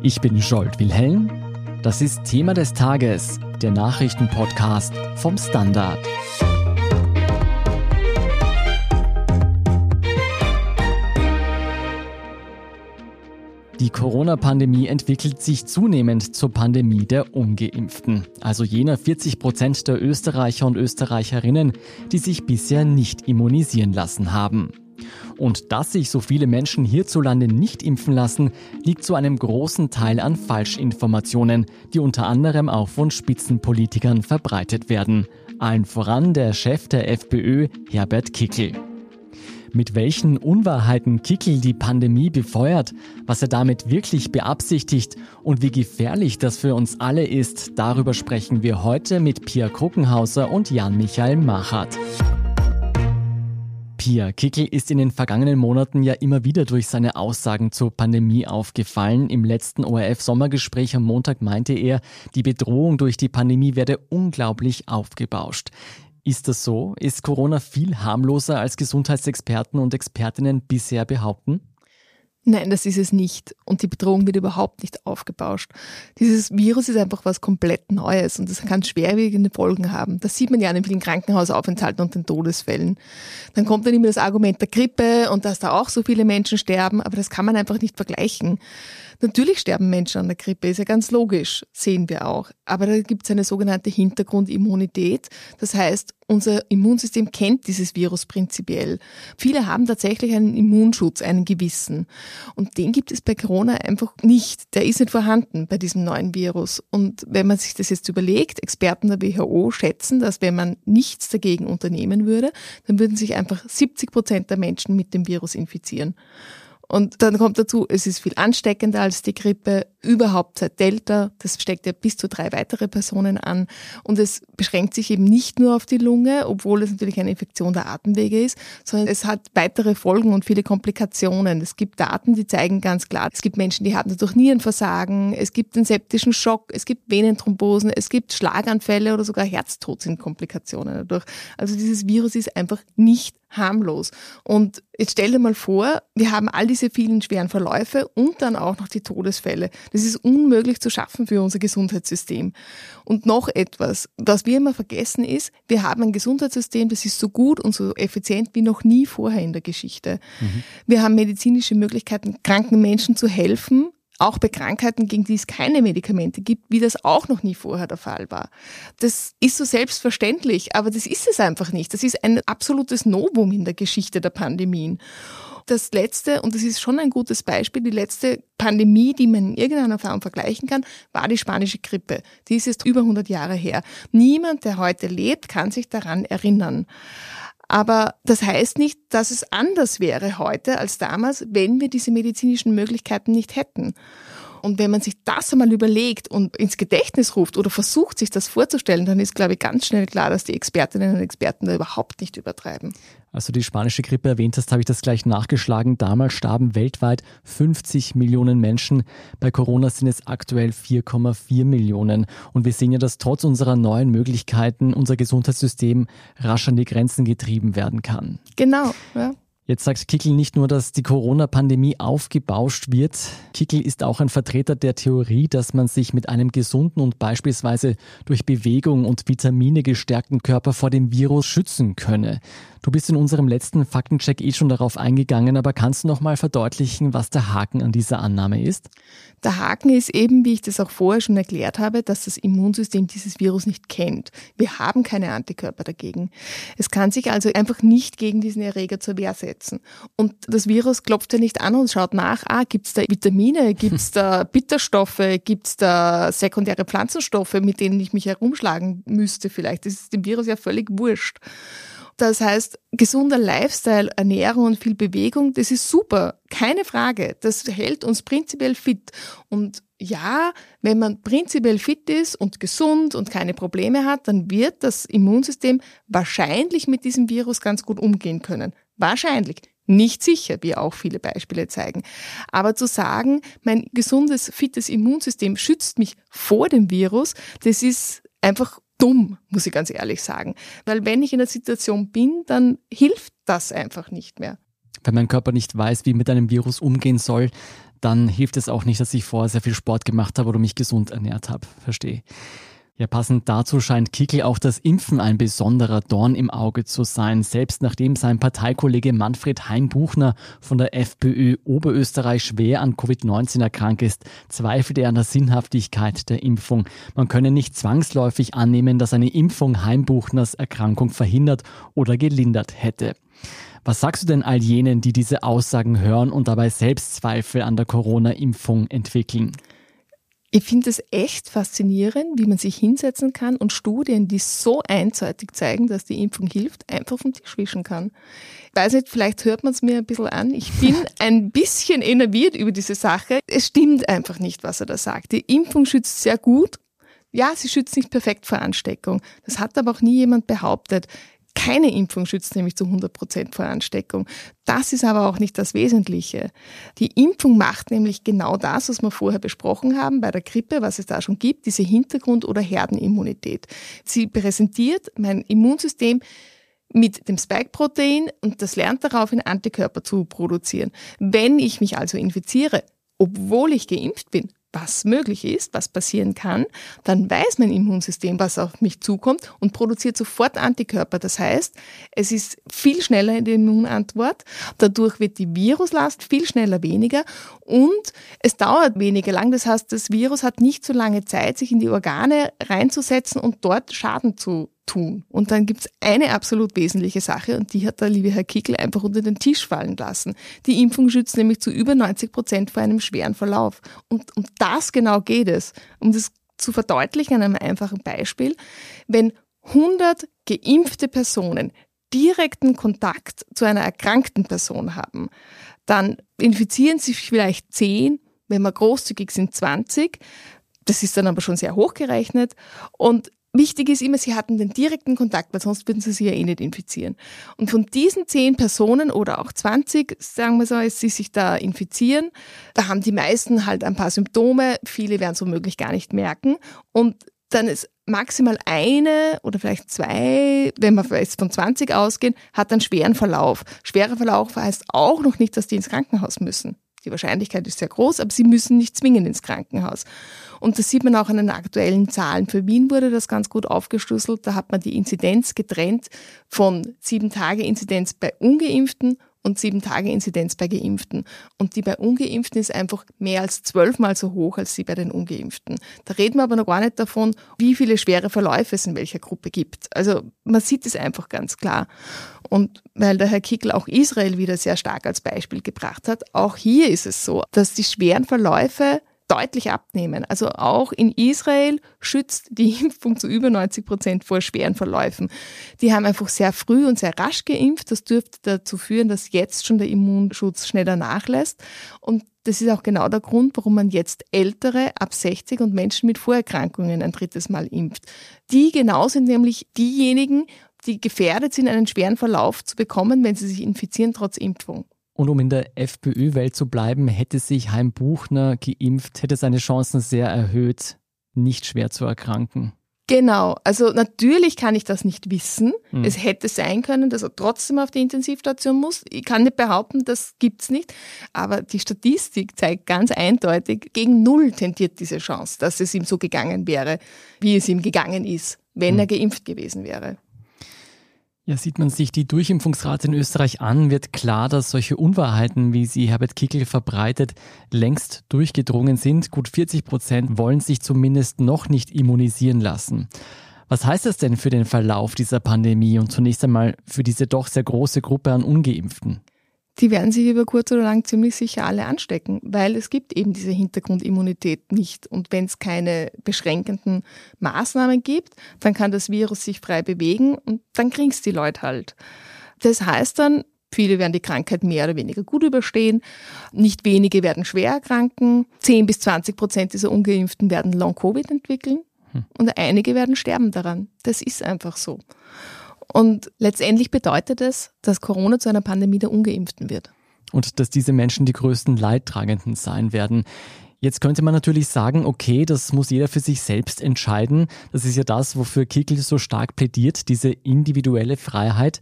Ich bin Jolt Wilhelm. Das ist Thema des Tages, der Nachrichtenpodcast vom Standard. Die Corona-Pandemie entwickelt sich zunehmend zur Pandemie der Ungeimpften, also jener 40 Prozent der Österreicher und Österreicherinnen, die sich bisher nicht immunisieren lassen haben. Und dass sich so viele Menschen hierzulande nicht impfen lassen, liegt zu einem großen Teil an Falschinformationen, die unter anderem auch von Spitzenpolitikern verbreitet werden. Allen voran der Chef der FPÖ, Herbert Kickel. Mit welchen Unwahrheiten Kickel die Pandemie befeuert, was er damit wirklich beabsichtigt und wie gefährlich das für uns alle ist, darüber sprechen wir heute mit Pia Kruckenhauser und Jan-Michael Machert. Pia Kickel ist in den vergangenen Monaten ja immer wieder durch seine Aussagen zur Pandemie aufgefallen. Im letzten ORF-Sommergespräch am Montag meinte er, die Bedrohung durch die Pandemie werde unglaublich aufgebauscht. Ist das so? Ist Corona viel harmloser als Gesundheitsexperten und Expertinnen bisher behaupten? Nein, das ist es nicht. Und die Bedrohung wird überhaupt nicht aufgebauscht. Dieses Virus ist einfach was komplett Neues und es kann schwerwiegende Folgen haben. Das sieht man ja an den vielen Krankenhausaufenthalten und den Todesfällen. Dann kommt dann immer das Argument der Grippe und dass da auch so viele Menschen sterben, aber das kann man einfach nicht vergleichen. Natürlich sterben Menschen an der Grippe, ist ja ganz logisch, sehen wir auch. Aber da gibt es eine sogenannte Hintergrundimmunität. Das heißt, unser Immunsystem kennt dieses Virus prinzipiell. Viele haben tatsächlich einen Immunschutz, einen gewissen. Und den gibt es bei Corona einfach nicht. Der ist nicht vorhanden bei diesem neuen Virus. Und wenn man sich das jetzt überlegt, Experten der WHO schätzen, dass wenn man nichts dagegen unternehmen würde, dann würden sich einfach 70 Prozent der Menschen mit dem Virus infizieren. Und dann kommt dazu, es ist viel ansteckender als die Grippe, überhaupt seit Delta. Das steckt ja bis zu drei weitere Personen an. Und es beschränkt sich eben nicht nur auf die Lunge, obwohl es natürlich eine Infektion der Atemwege ist, sondern es hat weitere Folgen und viele Komplikationen. Es gibt Daten, die zeigen ganz klar, es gibt Menschen, die haben dadurch Nierenversagen, es gibt den septischen Schock, es gibt Venenthrombosen, es gibt Schlaganfälle oder sogar Herztod sind Komplikationen dadurch. Also dieses Virus ist einfach nicht harmlos. Und jetzt stell dir mal vor, wir haben all diese vielen schweren Verläufe und dann auch noch die Todesfälle. Das ist unmöglich zu schaffen für unser Gesundheitssystem. Und noch etwas, was wir immer vergessen ist, wir haben ein Gesundheitssystem, das ist so gut und so effizient wie noch nie vorher in der Geschichte. Mhm. Wir haben medizinische Möglichkeiten, kranken Menschen zu helfen, auch bei Krankheiten, gegen die es keine Medikamente gibt, wie das auch noch nie vorher der Fall war. Das ist so selbstverständlich, aber das ist es einfach nicht. Das ist ein absolutes Novum in der Geschichte der Pandemien. Das letzte, und das ist schon ein gutes Beispiel, die letzte Pandemie, die man in irgendeiner Form vergleichen kann, war die spanische Grippe. Die ist jetzt über 100 Jahre her. Niemand, der heute lebt, kann sich daran erinnern. Aber das heißt nicht, dass es anders wäre heute als damals, wenn wir diese medizinischen Möglichkeiten nicht hätten. Und wenn man sich das einmal überlegt und ins Gedächtnis ruft oder versucht, sich das vorzustellen, dann ist, glaube ich, ganz schnell klar, dass die Expertinnen und Experten da überhaupt nicht übertreiben. Als du die spanische Grippe erwähnt hast, habe ich das gleich nachgeschlagen. Damals starben weltweit 50 Millionen Menschen. Bei Corona sind es aktuell 4,4 Millionen. Und wir sehen ja, dass trotz unserer neuen Möglichkeiten unser Gesundheitssystem rasch an die Grenzen getrieben werden kann. Genau, ja. Jetzt sagt Kickel nicht nur, dass die Corona-Pandemie aufgebauscht wird. Kickel ist auch ein Vertreter der Theorie, dass man sich mit einem gesunden und beispielsweise durch Bewegung und Vitamine gestärkten Körper vor dem Virus schützen könne. Du bist in unserem letzten Faktencheck eh schon darauf eingegangen, aber kannst du noch mal verdeutlichen, was der Haken an dieser Annahme ist? Der Haken ist eben, wie ich das auch vorher schon erklärt habe, dass das Immunsystem dieses Virus nicht kennt. Wir haben keine Antikörper dagegen. Es kann sich also einfach nicht gegen diesen Erreger zur Wehr setzen. Und das Virus klopft ja nicht an und schaut nach, ah, gibt's da Vitamine, gibt's da Bitterstoffe, gibt's da sekundäre Pflanzenstoffe, mit denen ich mich herumschlagen müsste vielleicht. Das ist dem Virus ja völlig wurscht. Das heißt, gesunder Lifestyle, Ernährung und viel Bewegung, das ist super, keine Frage. Das hält uns prinzipiell fit. Und ja, wenn man prinzipiell fit ist und gesund und keine Probleme hat, dann wird das Immunsystem wahrscheinlich mit diesem Virus ganz gut umgehen können. Wahrscheinlich. Nicht sicher, wie auch viele Beispiele zeigen. Aber zu sagen, mein gesundes, fittes Immunsystem schützt mich vor dem Virus, das ist einfach dumm, muss ich ganz ehrlich sagen. Weil wenn ich in der Situation bin, dann hilft das einfach nicht mehr. Wenn mein Körper nicht weiß, wie mit einem Virus umgehen soll, dann hilft es auch nicht, dass ich vorher sehr viel Sport gemacht habe oder mich gesund ernährt habe. Verstehe. Ja, passend dazu scheint Kickel auch das Impfen ein besonderer Dorn im Auge zu sein. Selbst nachdem sein Parteikollege Manfred Heimbuchner von der FPÖ Oberösterreich schwer an Covid-19 erkrankt ist, zweifelt er an der Sinnhaftigkeit der Impfung. Man könne nicht zwangsläufig annehmen, dass eine Impfung Heimbuchners Erkrankung verhindert oder gelindert hätte. Was sagst du denn all jenen, die diese Aussagen hören und dabei Selbstzweifel an der Corona-Impfung entwickeln? Ich finde es echt faszinierend, wie man sich hinsetzen kann und Studien, die so einseitig zeigen, dass die Impfung hilft, einfach vom Tisch wischen kann. Ich weiß nicht, vielleicht hört man es mir ein bisschen an. Ich bin ein bisschen enerviert über diese Sache. Es stimmt einfach nicht, was er da sagt. Die Impfung schützt sehr gut. Ja, sie schützt nicht perfekt vor Ansteckung. Das hat aber auch nie jemand behauptet. Keine Impfung schützt nämlich zu 100 Prozent vor Ansteckung. Das ist aber auch nicht das Wesentliche. Die Impfung macht nämlich genau das, was wir vorher besprochen haben bei der Grippe, was es da schon gibt, diese Hintergrund- oder Herdenimmunität. Sie präsentiert mein Immunsystem mit dem Spike-Protein und das lernt daraufhin Antikörper zu produzieren. Wenn ich mich also infiziere, obwohl ich geimpft bin, was möglich ist, was passieren kann, dann weiß mein Immunsystem, was auf mich zukommt und produziert sofort Antikörper. Das heißt, es ist viel schneller in der Immunantwort. Dadurch wird die Viruslast viel schneller weniger und es dauert weniger lang. Das heißt, das Virus hat nicht so lange Zeit, sich in die Organe reinzusetzen und dort Schaden zu tun. Und dann gibt's eine absolut wesentliche Sache und die hat der liebe Herr Kickel einfach unter den Tisch fallen lassen. Die Impfung schützt nämlich zu über 90 Prozent vor einem schweren Verlauf. Und um das genau geht es. Um das zu verdeutlichen an einem einfachen Beispiel. Wenn 100 geimpfte Personen direkten Kontakt zu einer erkrankten Person haben, dann infizieren sich vielleicht 10, wenn wir großzügig sind 20. Das ist dann aber schon sehr hoch gerechnet. Und Wichtig ist immer, sie hatten den direkten Kontakt, weil sonst würden sie sich ja eh nicht infizieren. Und von diesen zehn Personen oder auch 20, sagen wir so, als sie sich da infizieren, da haben die meisten halt ein paar Symptome, viele werden es womöglich gar nicht merken. Und dann ist maximal eine oder vielleicht zwei, wenn wir jetzt von 20 ausgehen, hat einen schweren Verlauf. Schwerer Verlauf heißt auch noch nicht, dass die ins Krankenhaus müssen. Die Wahrscheinlichkeit ist sehr groß, aber sie müssen nicht zwingend ins Krankenhaus. Und das sieht man auch an den aktuellen Zahlen. Für Wien wurde das ganz gut aufgeschlüsselt. Da hat man die Inzidenz getrennt von sieben Tage Inzidenz bei Ungeimpften und sieben Tage Inzidenz bei Geimpften. Und die bei Ungeimpften ist einfach mehr als zwölfmal so hoch als die bei den Ungeimpften. Da reden wir aber noch gar nicht davon, wie viele schwere Verläufe es in welcher Gruppe gibt. Also man sieht es einfach ganz klar. Und weil der Herr Kickel auch Israel wieder sehr stark als Beispiel gebracht hat, auch hier ist es so, dass die schweren Verläufe deutlich abnehmen. Also auch in Israel schützt die Impfung zu über 90 Prozent vor schweren Verläufen. Die haben einfach sehr früh und sehr rasch geimpft. Das dürfte dazu führen, dass jetzt schon der Immunschutz schneller nachlässt. Und das ist auch genau der Grund, warum man jetzt Ältere ab 60 und Menschen mit Vorerkrankungen ein drittes Mal impft. Die genau sind nämlich diejenigen, die gefährdet sind, einen schweren Verlauf zu bekommen, wenn sie sich infizieren trotz Impfung. Und um in der FPÖ-Welt zu bleiben, hätte sich Heim Buchner geimpft, hätte seine Chancen sehr erhöht, nicht schwer zu erkranken. Genau, also natürlich kann ich das nicht wissen. Hm. Es hätte sein können, dass er trotzdem auf die Intensivstation muss. Ich kann nicht behaupten, das gibt's nicht. Aber die Statistik zeigt ganz eindeutig, gegen null tendiert diese Chance, dass es ihm so gegangen wäre, wie es ihm gegangen ist, wenn hm. er geimpft gewesen wäre. Ja, sieht man sich die Durchimpfungsrate in Österreich an, wird klar, dass solche Unwahrheiten, wie sie Herbert Kickel verbreitet, längst durchgedrungen sind. Gut 40 Prozent wollen sich zumindest noch nicht immunisieren lassen. Was heißt das denn für den Verlauf dieser Pandemie und zunächst einmal für diese doch sehr große Gruppe an ungeimpften? Die werden sich über kurz oder lang ziemlich sicher alle anstecken, weil es gibt eben diese Hintergrundimmunität nicht. Und wenn es keine beschränkenden Maßnahmen gibt, dann kann das Virus sich frei bewegen und dann kriegen es die Leute halt. Das heißt dann, viele werden die Krankheit mehr oder weniger gut überstehen, nicht wenige werden schwer erkranken, 10 bis 20 Prozent dieser Ungeimpften werden Long-Covid entwickeln hm. und einige werden sterben daran. Das ist einfach so. Und letztendlich bedeutet es, dass Corona zu einer Pandemie der Ungeimpften wird. Und dass diese Menschen die größten Leidtragenden sein werden. Jetzt könnte man natürlich sagen, okay, das muss jeder für sich selbst entscheiden. Das ist ja das, wofür Kickel so stark plädiert, diese individuelle Freiheit.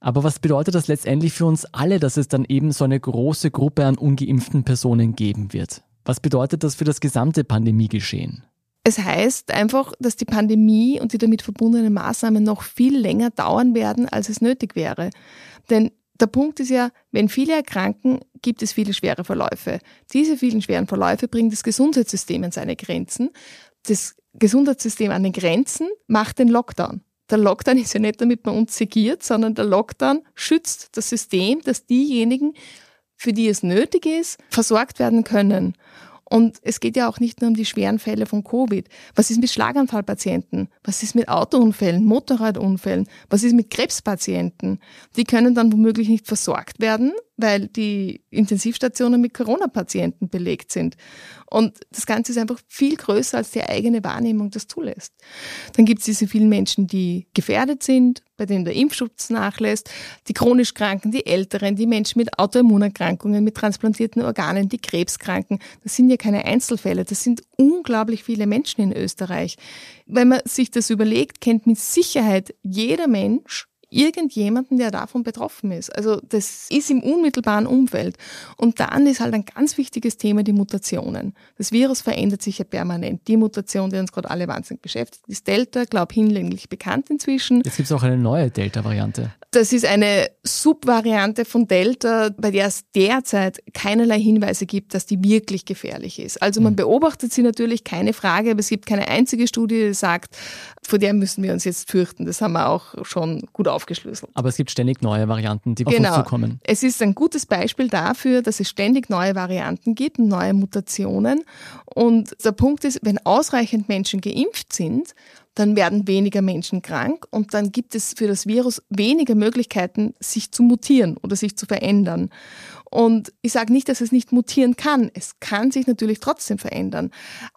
Aber was bedeutet das letztendlich für uns alle, dass es dann eben so eine große Gruppe an ungeimpften Personen geben wird? Was bedeutet das für das gesamte Pandemiegeschehen? Es heißt einfach, dass die Pandemie und die damit verbundenen Maßnahmen noch viel länger dauern werden, als es nötig wäre. Denn der Punkt ist ja, wenn viele erkranken, gibt es viele schwere Verläufe. Diese vielen schweren Verläufe bringen das Gesundheitssystem an seine Grenzen. Das Gesundheitssystem an den Grenzen macht den Lockdown. Der Lockdown ist ja nicht, damit man uns segiert, sondern der Lockdown schützt das System, dass diejenigen, für die es nötig ist, versorgt werden können. Und es geht ja auch nicht nur um die schweren Fälle von Covid. Was ist mit Schlaganfallpatienten? Was ist mit Autounfällen, Motorradunfällen? Was ist mit Krebspatienten? Die können dann womöglich nicht versorgt werden, weil die Intensivstationen mit Corona-Patienten belegt sind. Und das Ganze ist einfach viel größer, als die eigene Wahrnehmung das zulässt. Dann gibt es diese vielen Menschen, die gefährdet sind, bei denen der Impfschutz nachlässt, die chronisch Kranken, die Älteren, die Menschen mit Autoimmunerkrankungen, mit transplantierten Organen, die Krebskranken. Das sind ja keine Einzelfälle, das sind unglaublich viele Menschen in Österreich. Wenn man sich das überlegt, kennt mit Sicherheit jeder Mensch irgendjemanden, der davon betroffen ist. Also das ist im unmittelbaren Umfeld. Und dann ist halt ein ganz wichtiges Thema die Mutationen. Das Virus verändert sich ja permanent. Die Mutation, die uns gerade alle wahnsinnig beschäftigt, ist Delta, glaube hinlänglich bekannt inzwischen. Jetzt gibt es auch eine neue Delta-Variante. Das ist eine Subvariante von Delta, bei der es derzeit keinerlei Hinweise gibt, dass die wirklich gefährlich ist. Also man hm. beobachtet sie natürlich, keine Frage, aber es gibt keine einzige Studie, die sagt, vor der müssen wir uns jetzt fürchten. Das haben wir auch schon gut aufgeschlüsselt. Aber es gibt ständig neue Varianten, die auf genau. uns zukommen. Es ist ein gutes Beispiel dafür, dass es ständig neue Varianten gibt, neue Mutationen. Und der Punkt ist, wenn ausreichend Menschen geimpft sind, dann werden weniger Menschen krank und dann gibt es für das Virus weniger Möglichkeiten, sich zu mutieren oder sich zu verändern. Und ich sage nicht, dass es nicht mutieren kann. Es kann sich natürlich trotzdem verändern.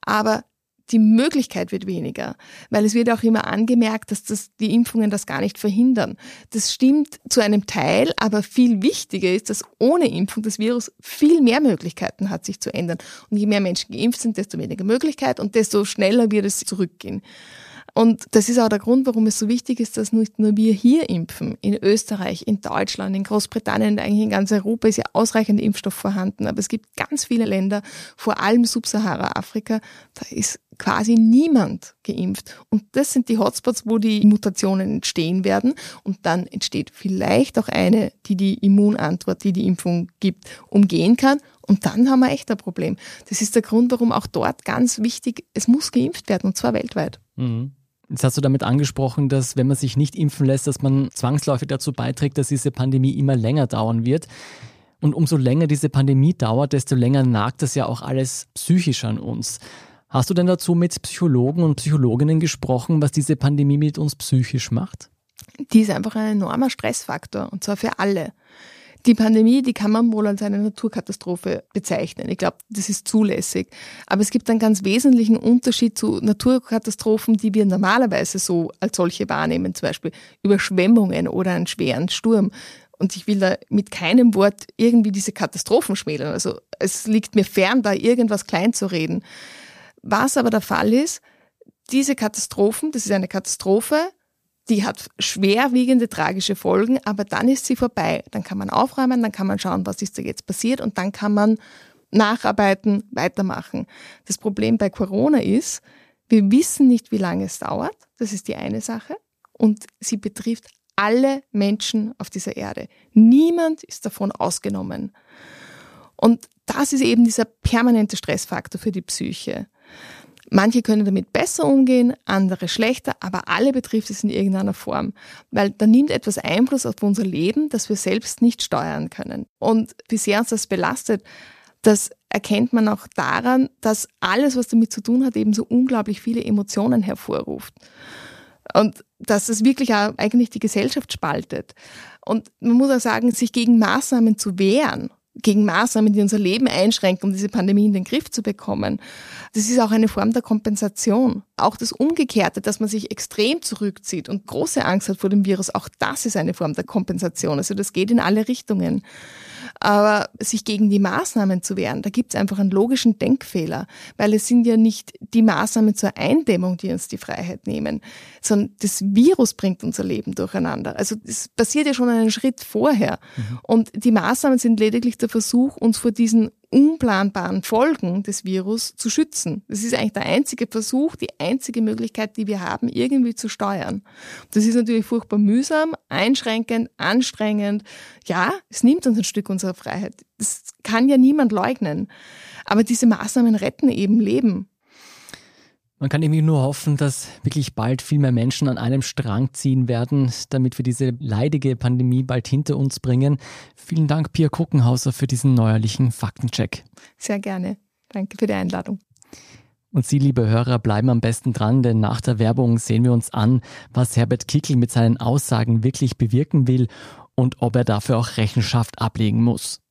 Aber die Möglichkeit wird weniger, weil es wird auch immer angemerkt, dass das, die Impfungen das gar nicht verhindern. Das stimmt zu einem Teil, aber viel wichtiger ist, dass ohne Impfung das Virus viel mehr Möglichkeiten hat, sich zu ändern. Und je mehr Menschen geimpft sind, desto weniger Möglichkeit und desto schneller wird es zurückgehen. Und das ist auch der Grund, warum es so wichtig ist, dass nicht nur wir hier impfen. In Österreich, in Deutschland, in Großbritannien, eigentlich in ganz Europa ist ja ausreichend Impfstoff vorhanden. Aber es gibt ganz viele Länder, vor allem Subsahara-Afrika, da ist quasi niemand geimpft. Und das sind die Hotspots, wo die Mutationen entstehen werden. Und dann entsteht vielleicht auch eine, die die Immunantwort, die die Impfung gibt, umgehen kann. Und dann haben wir echt ein Problem. Das ist der Grund, warum auch dort ganz wichtig, es muss geimpft werden, und zwar weltweit. Mhm. Jetzt hast du damit angesprochen, dass wenn man sich nicht impfen lässt, dass man zwangsläufig dazu beiträgt, dass diese Pandemie immer länger dauern wird. Und umso länger diese Pandemie dauert, desto länger nagt das ja auch alles psychisch an uns. Hast du denn dazu mit Psychologen und Psychologinnen gesprochen, was diese Pandemie mit uns psychisch macht? Die ist einfach ein enormer Stressfaktor und zwar für alle. Die Pandemie, die kann man wohl als eine Naturkatastrophe bezeichnen. Ich glaube, das ist zulässig. Aber es gibt einen ganz wesentlichen Unterschied zu Naturkatastrophen, die wir normalerweise so als solche wahrnehmen, zum Beispiel Überschwemmungen oder einen schweren Sturm. Und ich will da mit keinem Wort irgendwie diese Katastrophen schmälern. Also es liegt mir fern, da irgendwas klein zu reden. Was aber der Fall ist, diese Katastrophen, das ist eine Katastrophe, die hat schwerwiegende tragische Folgen, aber dann ist sie vorbei. Dann kann man aufräumen, dann kann man schauen, was ist da jetzt passiert und dann kann man nacharbeiten, weitermachen. Das Problem bei Corona ist, wir wissen nicht, wie lange es dauert. Das ist die eine Sache. Und sie betrifft alle Menschen auf dieser Erde. Niemand ist davon ausgenommen. Und das ist eben dieser permanente Stressfaktor für die Psyche. Manche können damit besser umgehen, andere schlechter, aber alle betrifft es in irgendeiner Form, weil da nimmt etwas Einfluss auf unser Leben, das wir selbst nicht steuern können. Und wie sehr uns das belastet, das erkennt man auch daran, dass alles, was damit zu tun hat, eben so unglaublich viele Emotionen hervorruft. Und dass es wirklich auch eigentlich die Gesellschaft spaltet. Und man muss auch sagen, sich gegen Maßnahmen zu wehren gegen Maßnahmen, die unser Leben einschränken, um diese Pandemie in den Griff zu bekommen. Das ist auch eine Form der Kompensation. Auch das Umgekehrte, dass man sich extrem zurückzieht und große Angst hat vor dem Virus, auch das ist eine Form der Kompensation. Also das geht in alle Richtungen. Aber sich gegen die Maßnahmen zu wehren, da gibt es einfach einen logischen Denkfehler, weil es sind ja nicht die Maßnahmen zur Eindämmung, die uns die Freiheit nehmen, sondern das Virus bringt unser Leben durcheinander. Also es passiert ja schon einen Schritt vorher. Mhm. Und die Maßnahmen sind lediglich der Versuch, uns vor diesen unplanbaren Folgen des Virus zu schützen. Das ist eigentlich der einzige Versuch, die einzige Möglichkeit, die wir haben, irgendwie zu steuern. Das ist natürlich furchtbar mühsam, einschränkend, anstrengend. Ja, es nimmt uns ein Stück unserer Freiheit. Das kann ja niemand leugnen. Aber diese Maßnahmen retten eben Leben. Man kann irgendwie nur hoffen, dass wirklich bald viel mehr Menschen an einem Strang ziehen werden, damit wir diese leidige Pandemie bald hinter uns bringen. Vielen Dank, Pia Kuckenhauser, für diesen neuerlichen Faktencheck. Sehr gerne. Danke für die Einladung. Und Sie, liebe Hörer, bleiben am besten dran, denn nach der Werbung sehen wir uns an, was Herbert Kickel mit seinen Aussagen wirklich bewirken will und ob er dafür auch Rechenschaft ablegen muss.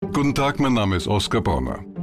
Guten Tag, mein Name ist Oskar Bonner.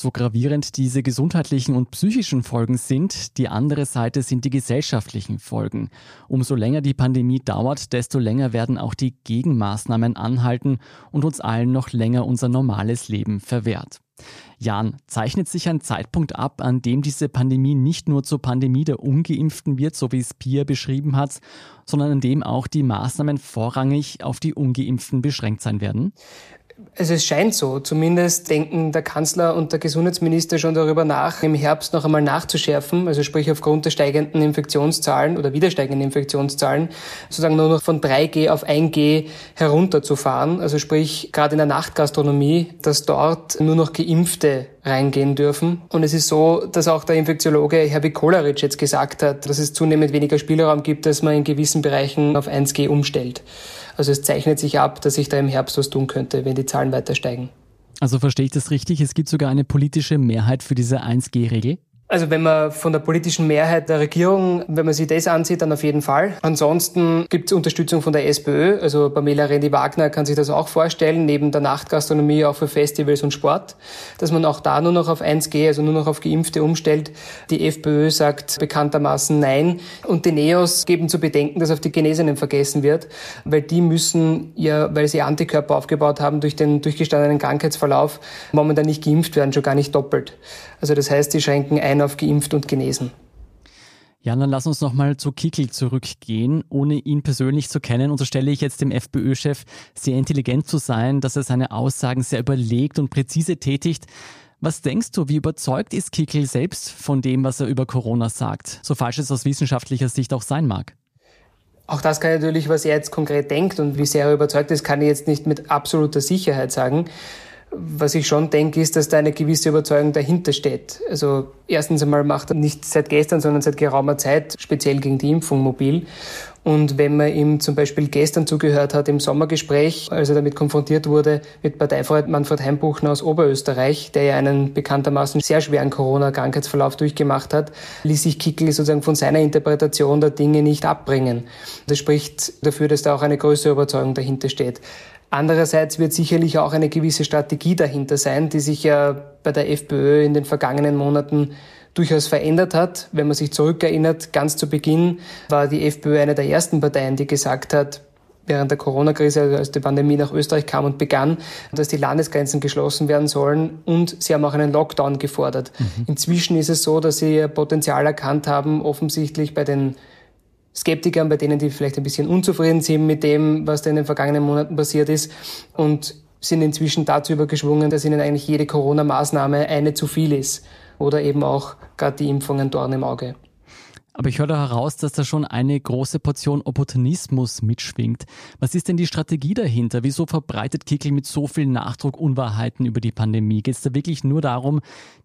So gravierend diese gesundheitlichen und psychischen Folgen sind, die andere Seite sind die gesellschaftlichen Folgen. Umso länger die Pandemie dauert, desto länger werden auch die Gegenmaßnahmen anhalten und uns allen noch länger unser normales Leben verwehrt. Jan, zeichnet sich ein Zeitpunkt ab, an dem diese Pandemie nicht nur zur Pandemie der Ungeimpften wird, so wie es Pia beschrieben hat, sondern an dem auch die Maßnahmen vorrangig auf die Ungeimpften beschränkt sein werden? Also es scheint so. Zumindest denken der Kanzler und der Gesundheitsminister schon darüber nach, im Herbst noch einmal nachzuschärfen. Also sprich aufgrund der steigenden Infektionszahlen oder wieder steigenden Infektionszahlen sozusagen nur noch von 3G auf 1G herunterzufahren. Also sprich gerade in der Nachtgastronomie, dass dort nur noch Geimpfte reingehen dürfen. Und es ist so, dass auch der Infektiologe Herbie Koleritsch jetzt gesagt hat, dass es zunehmend weniger Spielraum gibt, dass man in gewissen Bereichen auf 1G umstellt. Also es zeichnet sich ab, dass sich da im Herbst was tun könnte, wenn die Zahlen weiter steigen. Also verstehe ich das richtig? Es gibt sogar eine politische Mehrheit für diese 1G-Regel? Also wenn man von der politischen Mehrheit der Regierung, wenn man sich das ansieht, dann auf jeden Fall. Ansonsten gibt es Unterstützung von der SPÖ. Also Pamela Rendi-Wagner kann sich das auch vorstellen, neben der Nachtgastronomie auch für Festivals und Sport, dass man auch da nur noch auf 1G, also nur noch auf Geimpfte umstellt. Die FPÖ sagt bekanntermaßen Nein. Und die Neos geben zu bedenken, dass auf die Genesenen vergessen wird, weil die müssen ja, weil sie Antikörper aufgebaut haben durch den durchgestandenen Krankheitsverlauf, momentan nicht geimpft werden, schon gar nicht doppelt. Also das heißt, die schränken ein auf geimpft und genesen. Ja, dann lass uns nochmal zu Kickel zurückgehen. Ohne ihn persönlich zu kennen, unterstelle ich jetzt dem FPÖ-Chef sehr intelligent zu sein, dass er seine Aussagen sehr überlegt und präzise tätigt. Was denkst du, wie überzeugt ist Kickel selbst von dem, was er über Corona sagt? So falsch es aus wissenschaftlicher Sicht auch sein mag. Auch das kann natürlich, was er jetzt konkret denkt und wie sehr er überzeugt ist, kann ich jetzt nicht mit absoluter Sicherheit sagen. Was ich schon denke, ist, dass da eine gewisse Überzeugung dahinter steht. Also erstens einmal macht er nicht seit gestern, sondern seit geraumer Zeit speziell gegen die Impfung mobil. Und wenn man ihm zum Beispiel gestern zugehört hat im Sommergespräch, als er damit konfrontiert wurde mit Parteifreund Manfred Heimbuchner aus Oberösterreich, der ja einen bekanntermaßen sehr schweren Corona-Krankheitsverlauf durchgemacht hat, ließ sich Kickel sozusagen von seiner Interpretation der Dinge nicht abbringen. Das spricht dafür, dass da auch eine größere Überzeugung dahinter steht. Andererseits wird sicherlich auch eine gewisse Strategie dahinter sein, die sich ja bei der FPÖ in den vergangenen Monaten durchaus verändert hat. Wenn man sich zurückerinnert, ganz zu Beginn war die FPÖ eine der ersten Parteien, die gesagt hat, während der Corona-Krise, also als die Pandemie nach Österreich kam und begann, dass die Landesgrenzen geschlossen werden sollen und sie haben auch einen Lockdown gefordert. Mhm. Inzwischen ist es so, dass sie ihr Potenzial erkannt haben, offensichtlich bei den Skeptikern, bei denen, die vielleicht ein bisschen unzufrieden sind mit dem, was da in den vergangenen Monaten passiert ist und sind inzwischen dazu übergeschwungen, dass ihnen eigentlich jede Corona-Maßnahme eine zu viel ist oder eben auch gerade die Impfungen Dorn im Auge. Aber ich höre da heraus, dass da schon eine große Portion Opportunismus mitschwingt. Was ist denn die Strategie dahinter? Wieso verbreitet Kickel mit so viel Nachdruck Unwahrheiten über die Pandemie? Geht es da wirklich nur darum,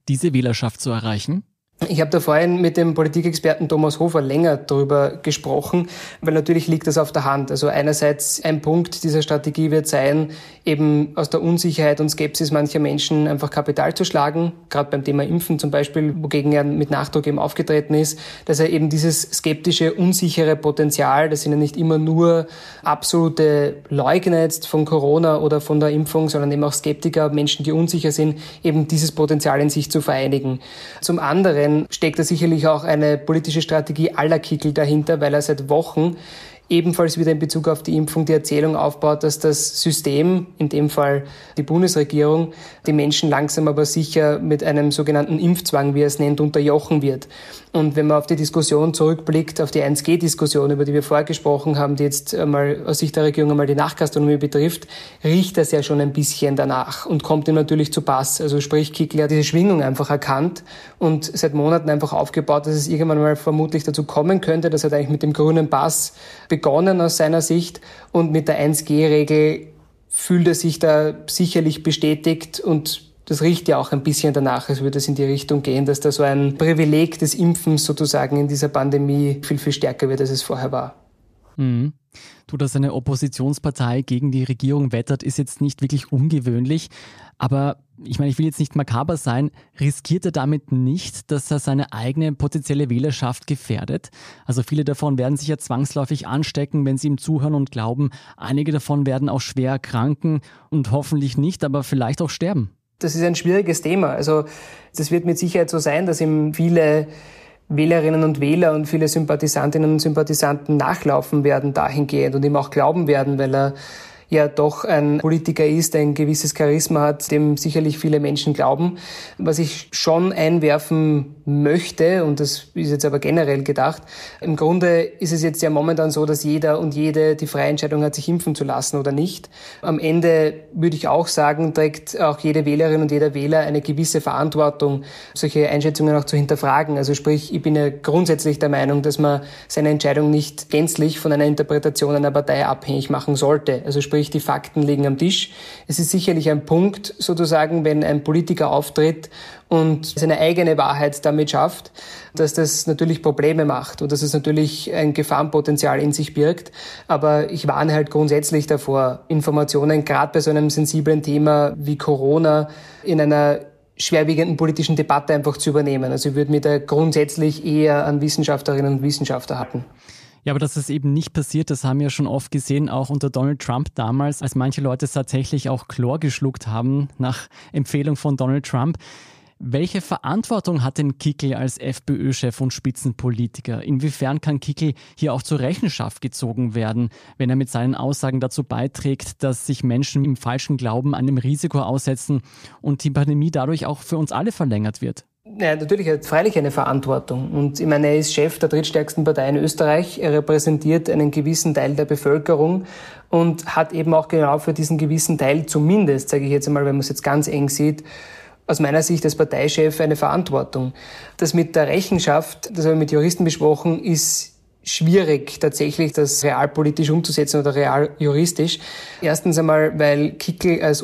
diese Wählerschaft zu erreichen? Ich habe da vorhin mit dem Politikexperten Thomas Hofer länger darüber gesprochen, weil natürlich liegt das auf der Hand. Also einerseits ein Punkt dieser Strategie wird sein, eben aus der Unsicherheit und Skepsis mancher Menschen einfach Kapital zu schlagen, gerade beim Thema Impfen zum Beispiel, wogegen er mit Nachdruck eben aufgetreten ist, dass er eben dieses skeptische, unsichere Potenzial, das sind ja nicht immer nur absolute Leugner jetzt von Corona oder von der Impfung, sondern eben auch Skeptiker, Menschen, die unsicher sind, eben dieses Potenzial in sich zu vereinigen. Zum anderen Steckt da sicherlich auch eine politische Strategie aller Kickel dahinter, weil er seit Wochen ebenfalls wieder in Bezug auf die Impfung die Erzählung aufbaut, dass das System, in dem Fall die Bundesregierung, die Menschen langsam aber sicher mit einem sogenannten Impfzwang, wie er es nennt, unterjochen wird. Und wenn man auf die Diskussion zurückblickt, auf die 1G-Diskussion, über die wir vorher gesprochen haben, die jetzt einmal aus Sicht der Regierung einmal die Nachgastronomie betrifft, riecht das ja schon ein bisschen danach und kommt ihm natürlich zu Pass. Also sprich, Kickl hat diese Schwingung einfach erkannt und seit Monaten einfach aufgebaut, dass es irgendwann mal vermutlich dazu kommen könnte. Das hat eigentlich mit dem grünen Pass begonnen aus seiner Sicht und mit der 1G-Regel fühlt er sich da sicherlich bestätigt und das riecht ja auch ein bisschen danach, als würde es in die Richtung gehen, dass da so ein Privileg des Impfens sozusagen in dieser Pandemie viel, viel stärker wird, als es vorher war. Mhm. Du, dass eine Oppositionspartei gegen die Regierung wettert, ist jetzt nicht wirklich ungewöhnlich. Aber ich meine, ich will jetzt nicht makaber sein, riskiert er damit nicht, dass er seine eigene potenzielle Wählerschaft gefährdet? Also viele davon werden sich ja zwangsläufig anstecken, wenn sie ihm zuhören und glauben. Einige davon werden auch schwer erkranken und hoffentlich nicht, aber vielleicht auch sterben das ist ein schwieriges Thema. Also das wird mit Sicherheit so sein, dass ihm viele Wählerinnen und Wähler und viele Sympathisantinnen und Sympathisanten nachlaufen werden dahingehend und ihm auch glauben werden, weil er ja doch ein Politiker ist, ein gewisses Charisma hat, dem sicherlich viele Menschen glauben. Was ich schon einwerfen möchte, und das ist jetzt aber generell gedacht, im Grunde ist es jetzt ja momentan so, dass jeder und jede die freie Entscheidung hat, sich impfen zu lassen oder nicht. Am Ende würde ich auch sagen, trägt auch jede Wählerin und jeder Wähler eine gewisse Verantwortung, solche Einschätzungen auch zu hinterfragen. Also sprich, ich bin ja grundsätzlich der Meinung, dass man seine Entscheidung nicht gänzlich von einer Interpretation einer Partei abhängig machen sollte. Also sprich, die Fakten liegen am Tisch. Es ist sicherlich ein Punkt, sozusagen, wenn ein Politiker auftritt und seine eigene Wahrheit damit schafft, dass das natürlich Probleme macht und dass es natürlich ein Gefahrenpotenzial in sich birgt. Aber ich warne halt grundsätzlich davor, Informationen gerade bei so einem sensiblen Thema wie Corona in einer schwerwiegenden politischen Debatte einfach zu übernehmen. Also ich würde mir da grundsätzlich eher an Wissenschaftlerinnen und Wissenschaftler halten. Ja, aber dass es eben nicht passiert, das haben wir schon oft gesehen, auch unter Donald Trump damals, als manche Leute tatsächlich auch Chlor geschluckt haben nach Empfehlung von Donald Trump. Welche Verantwortung hat denn Kickel als FPÖ-Chef und Spitzenpolitiker? Inwiefern kann Kickel hier auch zur Rechenschaft gezogen werden, wenn er mit seinen Aussagen dazu beiträgt, dass sich Menschen im falschen Glauben einem Risiko aussetzen und die Pandemie dadurch auch für uns alle verlängert wird? Ja, natürlich hat freilich eine Verantwortung. Und ich meine, er ist Chef der drittstärksten Partei in Österreich. Er repräsentiert einen gewissen Teil der Bevölkerung und hat eben auch genau für diesen gewissen Teil zumindest, sage ich jetzt einmal, wenn man es jetzt ganz eng sieht, aus meiner Sicht als Parteichef eine Verantwortung. Das mit der Rechenschaft, das habe ich mit Juristen besprochen, ist schwierig, tatsächlich das realpolitisch umzusetzen oder real juristisch. Erstens einmal, weil Kickel als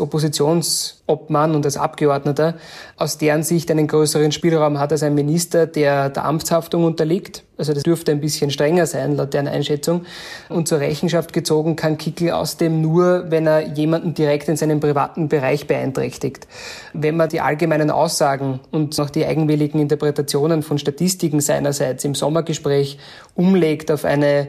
Oppositionsobmann und als Abgeordneter aus deren Sicht einen größeren Spielraum hat als ein Minister, der der Amtshaftung unterliegt. Also das dürfte ein bisschen strenger sein, laut deren Einschätzung. Und zur Rechenschaft gezogen kann Kickel außerdem nur, wenn er jemanden direkt in seinem privaten Bereich beeinträchtigt. Wenn man die allgemeinen Aussagen und auch die eigenwilligen Interpretationen von Statistiken seinerseits im Sommergespräch umlegt auf eine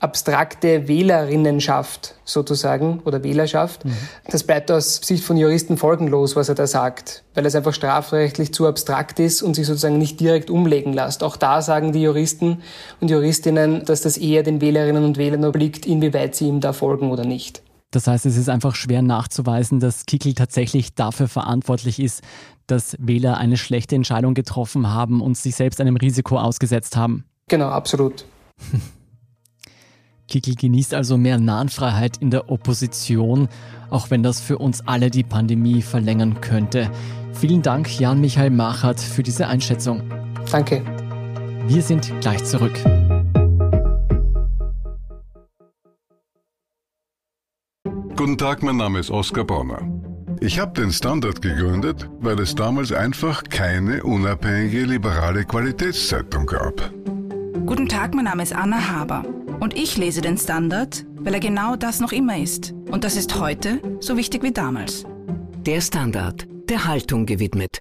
abstrakte Wählerinnenschaft sozusagen oder Wählerschaft. Mhm. Das bleibt aus Sicht von Juristen folgenlos, was er da sagt, weil es einfach strafrechtlich zu abstrakt ist und sich sozusagen nicht direkt umlegen lässt. Auch da sagen die Juristen und Juristinnen, dass das eher den Wählerinnen und Wählern obliegt, inwieweit sie ihm da folgen oder nicht. Das heißt, es ist einfach schwer nachzuweisen, dass Kickel tatsächlich dafür verantwortlich ist, dass Wähler eine schlechte Entscheidung getroffen haben und sich selbst einem Risiko ausgesetzt haben. Genau, absolut. Kickel genießt also mehr Nahenfreiheit in der Opposition, auch wenn das für uns alle die Pandemie verlängern könnte. Vielen Dank, Jan-Michael Machert, für diese Einschätzung. Danke. Wir sind gleich zurück. Guten Tag, mein Name ist Oskar Bonner. Ich habe den Standard gegründet, weil es damals einfach keine unabhängige liberale Qualitätszeitung gab. Guten Tag, mein Name ist Anna Haber und ich lese den Standard, weil er genau das noch immer ist. Und das ist heute so wichtig wie damals. Der Standard, der Haltung gewidmet.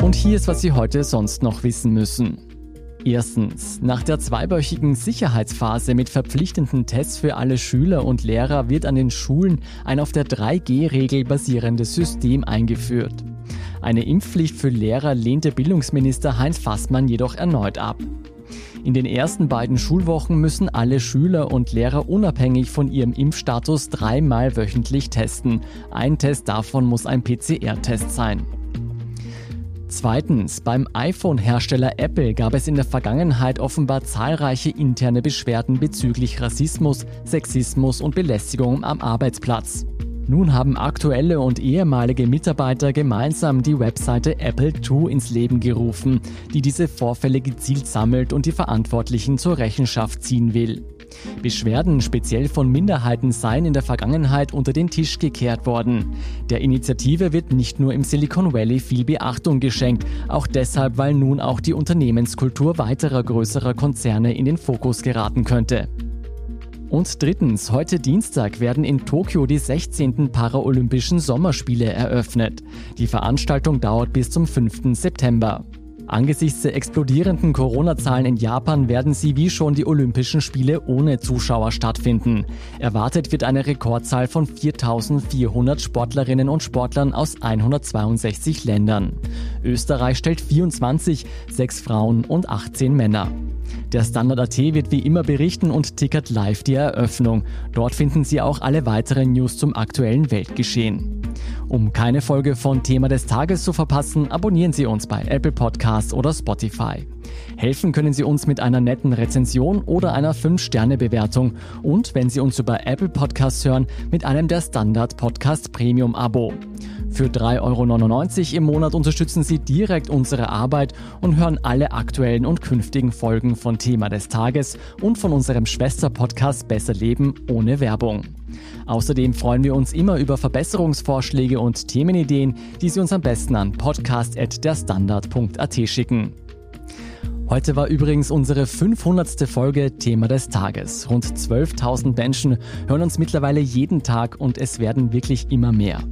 Und hier ist, was Sie heute sonst noch wissen müssen. Erstens, nach der zweiwöchigen Sicherheitsphase mit verpflichtenden Tests für alle Schüler und Lehrer wird an den Schulen ein auf der 3G-Regel basierendes System eingeführt. Eine Impfpflicht für Lehrer lehnte Bildungsminister Heinz Fassmann jedoch erneut ab. In den ersten beiden Schulwochen müssen alle Schüler und Lehrer unabhängig von ihrem Impfstatus dreimal wöchentlich testen. Ein Test davon muss ein PCR-Test sein. Zweitens, beim iPhone-Hersteller Apple gab es in der Vergangenheit offenbar zahlreiche interne Beschwerden bezüglich Rassismus, Sexismus und Belästigung am Arbeitsplatz. Nun haben aktuelle und ehemalige Mitarbeiter gemeinsam die Webseite Apple2 ins Leben gerufen, die diese Vorfälle gezielt sammelt und die Verantwortlichen zur Rechenschaft ziehen will. Beschwerden speziell von Minderheiten seien in der Vergangenheit unter den Tisch gekehrt worden. Der Initiative wird nicht nur im Silicon Valley viel Beachtung geschenkt, auch deshalb, weil nun auch die Unternehmenskultur weiterer größerer Konzerne in den Fokus geraten könnte. Und drittens, heute Dienstag werden in Tokio die 16. Paralympischen Sommerspiele eröffnet. Die Veranstaltung dauert bis zum 5. September. Angesichts der explodierenden Corona-Zahlen in Japan werden sie wie schon die Olympischen Spiele ohne Zuschauer stattfinden. Erwartet wird eine Rekordzahl von 4400 Sportlerinnen und Sportlern aus 162 Ländern. Österreich stellt 24, sechs Frauen und 18 Männer. Der Standard.at wird wie immer berichten und tickert live die Eröffnung. Dort finden Sie auch alle weiteren News zum aktuellen Weltgeschehen. Um keine Folge von Thema des Tages zu verpassen, abonnieren Sie uns bei Apple Podcasts oder Spotify. Helfen können Sie uns mit einer netten Rezension oder einer 5-Sterne-Bewertung und wenn Sie uns über Apple Podcasts hören, mit einem der Standard Podcast Premium Abo. Für 3,99 Euro im Monat unterstützen Sie direkt unsere Arbeit und hören alle aktuellen und künftigen Folgen von Thema des Tages und von unserem Schwester-Podcast Besser Leben ohne Werbung. Außerdem freuen wir uns immer über Verbesserungsvorschläge und Themenideen, die Sie uns am besten an podcast.derstandard.at schicken. Heute war übrigens unsere 500. Folge Thema des Tages. Rund 12.000 Menschen hören uns mittlerweile jeden Tag und es werden wirklich immer mehr.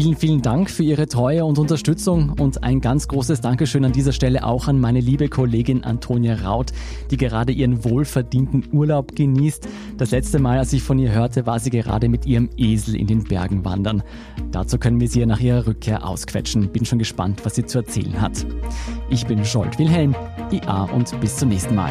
Vielen, vielen Dank für Ihre Treue und Unterstützung und ein ganz großes Dankeschön an dieser Stelle auch an meine liebe Kollegin Antonia Raut, die gerade ihren wohlverdienten Urlaub genießt. Das letzte Mal, als ich von ihr hörte, war sie gerade mit ihrem Esel in den Bergen wandern. Dazu können wir sie nach ihrer Rückkehr ausquetschen. Bin schon gespannt, was sie zu erzählen hat. Ich bin Scholt Wilhelm, IA und bis zum nächsten Mal.